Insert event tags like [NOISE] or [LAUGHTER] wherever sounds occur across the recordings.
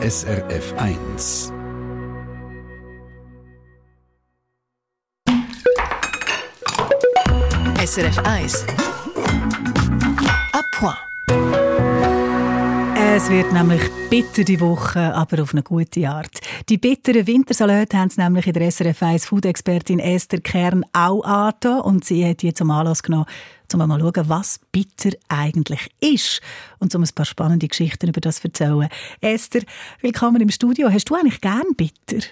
SRF 1. SRF 1. A point. Es wird nämlich bitter die Woche, aber auf eine gute Art. Die bitteren Wintersalate haben es nämlich in der SRF 1 Food-Expertin Esther Kern auch angetan und sie hat die zum Anlass genommen, um mal zu schauen, was bitter eigentlich ist und um ein paar spannende Geschichten über das zu erzählen. Esther, willkommen im Studio. Hast du eigentlich gern bitter?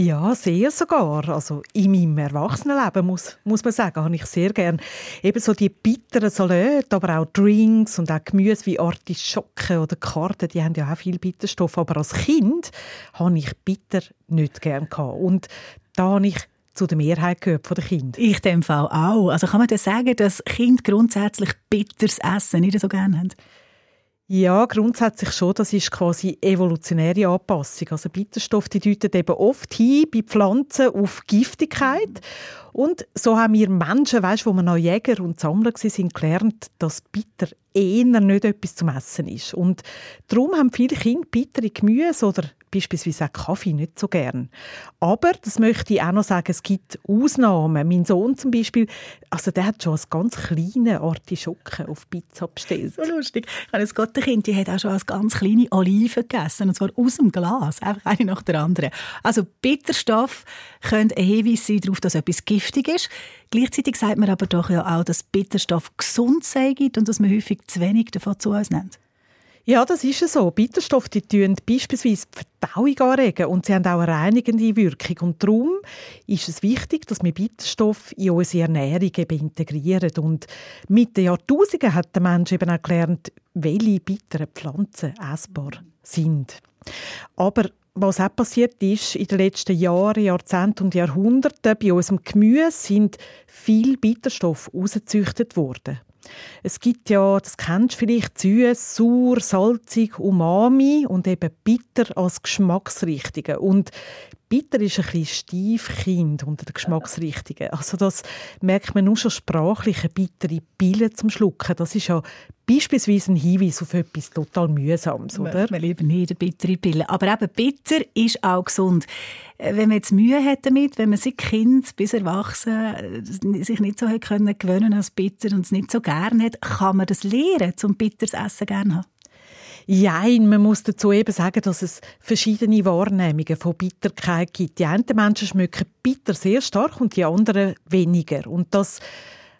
Ja, sehr sogar. Also in meinem Erwachsenenleben muss, muss man sagen, habe ich sehr gern eben so die bitteren Salate, aber auch Drinks und auch Gemüse wie Artischocken oder Karten, die haben ja auch viel Bitterstoff. Aber als Kind habe ich bitter nicht gern gehabt. Und da habe ich zu der Mehrheit gehört von den Kindern. Ich dem Fall auch. Also kann man das sagen, dass Kinder grundsätzlich bitteres Essen nicht so gerne haben? Ja, grundsätzlich schon. Das ist quasi evolutionäre Anpassung. Also Bitterstoff, die deuten eben oft hin bei Pflanzen auf Giftigkeit. Und so haben wir Menschen, weißt, wo wir noch Jäger und Sammler waren, gelernt, dass Bitter eher nicht etwas zum Essen ist. Und darum haben viele Kinder bittere Gemüse oder beispielsweise auch Kaffee nicht so gern. Aber, das möchte ich auch noch sagen, es gibt Ausnahmen. Mein Sohn zum Beispiel, also der hat schon als ganz kleine Artischocken auf Pizza bestellt. So lustig. Ich habe ein Gottenkind, die hat auch schon als ganz kleine Oliven gegessen, und zwar aus dem Glas, einfach eine nach der anderen. Also Bitterstoff könnte ein Hinweis sein darauf, dass etwas giftig ist. Gleichzeitig sagt man aber doch ja auch, dass Bitterstoff gesund sei und dass man häufig zu wenig davon zu uns nimmt. Ja, das ist so. Bitterstoffe die tun beispielsweise die Verdauung anregen und sie haben auch eine reinigende Wirkung. Und darum ist es wichtig, dass wir Bitterstoffe in unsere Ernährung integrieren. Und mit den Jahrtausenden hat der Mensch eben auch gelernt, welche bitteren Pflanzen essbar sind. Aber was auch passiert ist in den letzten Jahren, Jahrzehnten und Jahrhunderten, bei unserem Gemüse sind viel Bitterstoffe ausgezüchtet worden. Es gibt ja, das kennst du vielleicht, süß, sauer, salzig, umami und eben bitter als Geschmacksrichtige. Und bitter ist ein bisschen Stiefkind unter den Geschmacksrichtungen. Also das merkt man nur schon sprachlich, eine bittere Pille zum Schlucken. Das ist ja beispielsweise ein Hinweis auf etwas total Mühsames, oder? Wir lieben nicht eine bittere Pille. Aber eben, bitter ist auch gesund. Äh, wenn man jetzt Mühe hat damit, wenn man sich Kind bis Erwachsen äh, sich nicht so hat können gewöhnen als bitter und es nicht so gerne hat, kann man das lernen, zum bitteres Essen gerne haben? Jein, man muss dazu eben sagen, dass es verschiedene Wahrnehmungen von Bitterkeit gibt. Die einen Menschen schmecken bitter sehr stark und die anderen weniger. Und das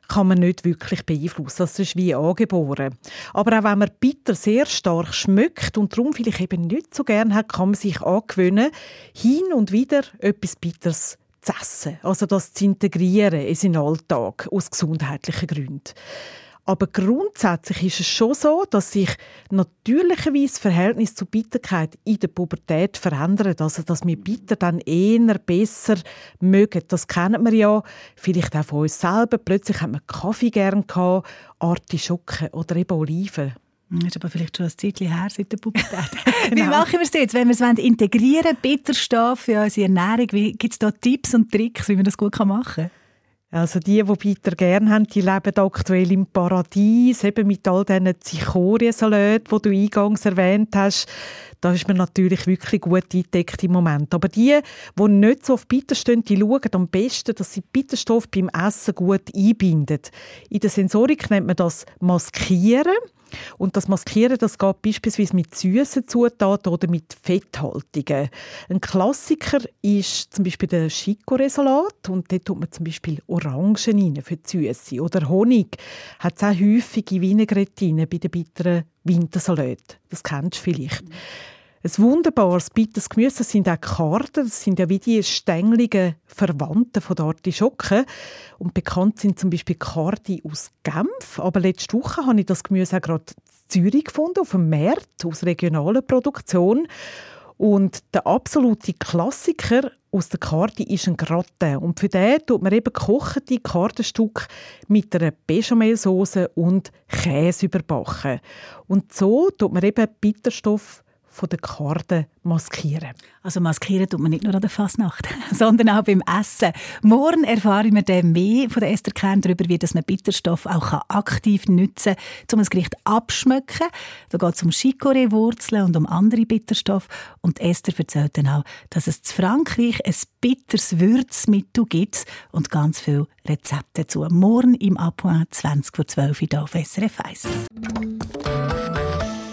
kann man nicht wirklich beeinflussen. Das ist wie angeboren. Aber auch wenn man bitter sehr stark schmeckt und darum vielleicht eben nicht so gern hat, kann man sich angewöhnen, hin und wieder etwas Bitters zu essen. Also das zu integrieren in seinen Alltag aus gesundheitlichen Gründen. Aber grundsätzlich ist es schon so, dass sich natürlicherweise das Verhältnis zu Bitterkeit in der Pubertät verändert. Also, dass wir Bitter dann eher besser mögen. Das kennen wir ja vielleicht auch von uns selber. Plötzlich hat man Kaffee gern gehabt, Artischocken oder eben Oliven. Das ist aber vielleicht schon ein Zeitchen her seit der Pubertät. [LAUGHS] Wie genau. machen wir es jetzt, wenn wir es integrieren wollen, Bitterstoff in unsere Ernährung? Gibt es da Tipps und Tricks, wie man das gut machen kann? Also die, die Peter gern haben, die leben aktuell im Paradies, eben mit all diesen Zikoriensalaten, die du eingangs erwähnt hast. Da ist man natürlich wirklich gut eingedeckt im Moment. Aber die, die nicht so auf Bitter stehen, die schauen am besten, dass sie Bitterstoff beim Essen gut einbinden. In der Sensorik nennt man das Maskieren. Und das Maskieren, das geht beispielsweise mit süßen Zutaten oder mit Fetthaltungen. Ein Klassiker ist zum Beispiel der Chicorée-Salat und dort tut man zum Beispiel Orangen rein für die Süße. Oder Honig hat auch häufige Vinaigrette bei den bitteren Wintersalat. Das kennst du vielleicht. Mhm. Ein wunderbares bittes Gemüse sind auch Karten. Das sind ja wie die stängeligen Verwandten von der Artischocken. Und bekannt sind zum Beispiel Karti aus Genf. Aber letzte Woche habe ich das Gemüse auch gerade in Zürich gefunden, auf dem Markt, aus regionaler Produktion. Und der absolute Klassiker aus der Karte ist ein Gratin. Und für den tut man eben gekochte Kartenstück mit einer Bechamelsauce und Käse überbacken. Und so tut man eben Bitterstoff von der Karten maskieren. Also maskieren tut man nicht nur an der Fasnacht, [LAUGHS] sondern auch beim Essen. Morgen erfahren wir dann mehr von der Esther Kern darüber, wie man Bitterstoff auch aktiv nutzen kann, um ein Gericht abschmecken. Da geht es um Chicorée-Wurzeln und um andere Bitterstoffe. Und Esther erzählt dann auch, dass es in Frankreich ein bitteres Würzmittel gibt und ganz viele Rezepte dazu. Morgen im Appoint 20 vor 12 Uhr auf SRF 1.